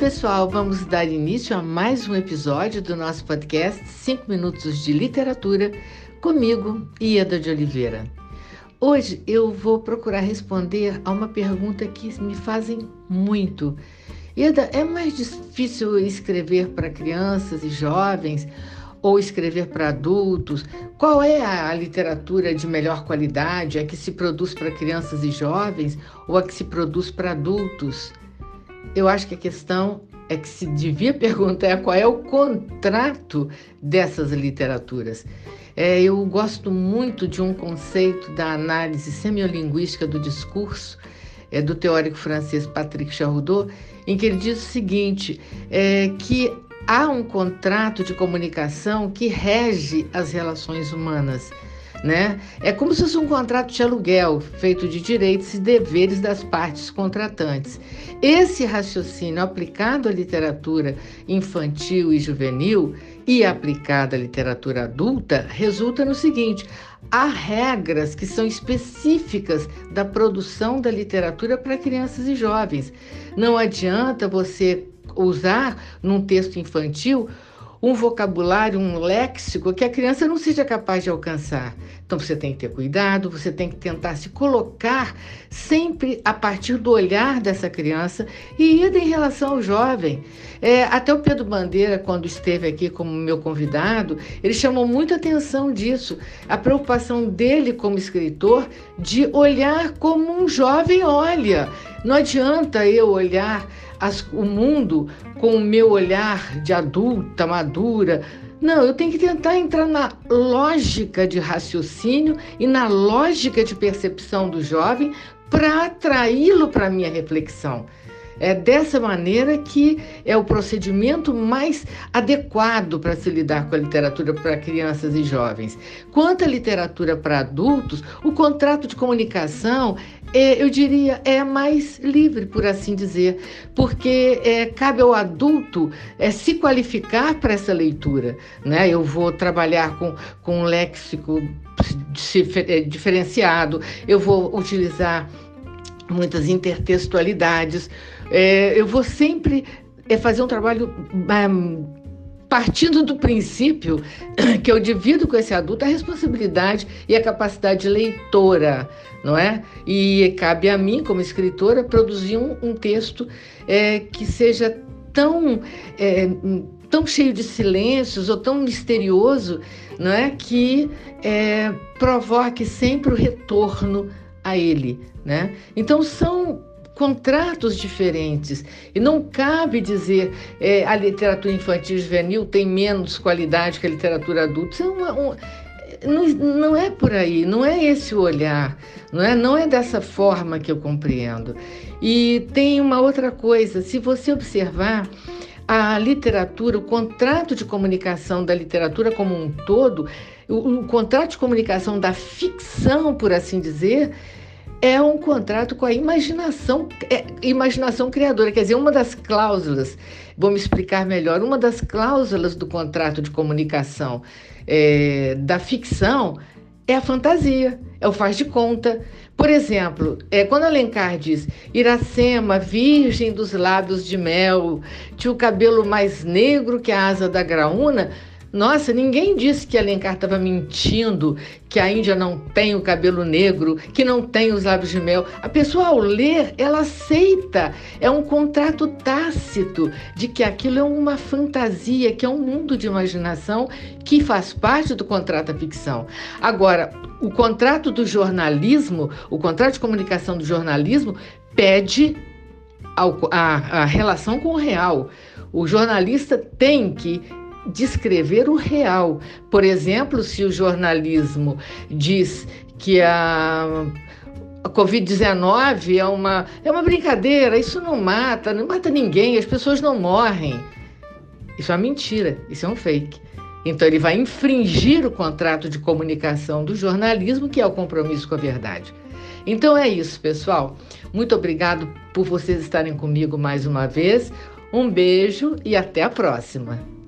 pessoal, vamos dar início a mais um episódio do nosso podcast 5 Minutos de Literatura, comigo, Ieda de Oliveira. Hoje eu vou procurar responder a uma pergunta que me fazem muito. Ieda, é mais difícil escrever para crianças e jovens ou escrever para adultos? Qual é a literatura de melhor qualidade? A que se produz para crianças e jovens ou a que se produz para adultos? Eu acho que a questão é que se devia perguntar qual é o contrato dessas literaturas. É, eu gosto muito de um conceito da análise semiolinguística do discurso é, do teórico francês Patrick Charroudot, em que ele diz o seguinte, é, que há um contrato de comunicação que rege as relações humanas. Né? É como se fosse um contrato de aluguel feito de direitos e deveres das partes contratantes. Esse raciocínio aplicado à literatura infantil e juvenil e aplicado à literatura adulta resulta no seguinte: há regras que são específicas da produção da literatura para crianças e jovens. Não adianta você usar num texto infantil um vocabulário, um léxico que a criança não seja capaz de alcançar. Então você tem que ter cuidado, você tem que tentar se colocar sempre a partir do olhar dessa criança e ir em relação ao jovem. É, até o Pedro Bandeira, quando esteve aqui como meu convidado, ele chamou muita atenção disso, a preocupação dele como escritor de olhar como um jovem olha. Não adianta eu olhar as, o mundo com o meu olhar de adulta, madura. Não, eu tenho que tentar entrar na lógica de raciocínio e na lógica de percepção do jovem para atraí-lo para a minha reflexão. É dessa maneira que é o procedimento mais adequado para se lidar com a literatura para crianças e jovens. Quanto à literatura para adultos, o contrato de comunicação é, eu diria, é mais livre, por assim dizer, porque é, cabe ao adulto é, se qualificar para essa leitura. Né? Eu vou trabalhar com, com um léxico é, diferenciado, eu vou utilizar muitas intertextualidades, é, eu vou sempre é, fazer um trabalho é, partindo do princípio que eu divido com esse adulto a responsabilidade e a capacidade leitora, não é? E cabe a mim, como escritora, produzir um, um texto é, que seja tão, é, tão cheio de silêncios ou tão misterioso, não é? Que é, provoque sempre o retorno a ele, né? Então são contratos diferentes. E não cabe dizer é, a literatura infantil e juvenil tem menos qualidade que a literatura adulta. Isso é uma, um, não, não é por aí, não é esse o olhar, não é, não é dessa forma que eu compreendo. E tem uma outra coisa, se você observar a literatura, o contrato de comunicação da literatura como um todo, o, o contrato de comunicação da ficção, por assim dizer, é um contrato com a imaginação, é, imaginação criadora. Quer dizer, uma das cláusulas, vou me explicar melhor, uma das cláusulas do contrato de comunicação é, da ficção é a fantasia, é o faz de conta. Por exemplo, é, quando Alencar diz Iracema, virgem dos lábios de mel, tinha o cabelo mais negro que a asa da graúna, nossa, ninguém disse que Alencar estava mentindo, que a Índia não tem o cabelo negro, que não tem os lábios de mel. A pessoa, ao ler, ela aceita. É um contrato tácito de que aquilo é uma fantasia, que é um mundo de imaginação que faz parte do contrato da ficção. Agora, o contrato do jornalismo, o contrato de comunicação do jornalismo, pede a, a relação com o real. O jornalista tem que descrever o real. Por exemplo, se o jornalismo diz que a a Covid-19 é uma, é uma brincadeira, isso não mata, não mata ninguém, as pessoas não morrem. Isso é uma mentira, isso é um fake. Então ele vai infringir o contrato de comunicação do jornalismo, que é o compromisso com a verdade. Então é isso, pessoal. Muito obrigado por vocês estarem comigo mais uma vez. Um beijo e até a próxima.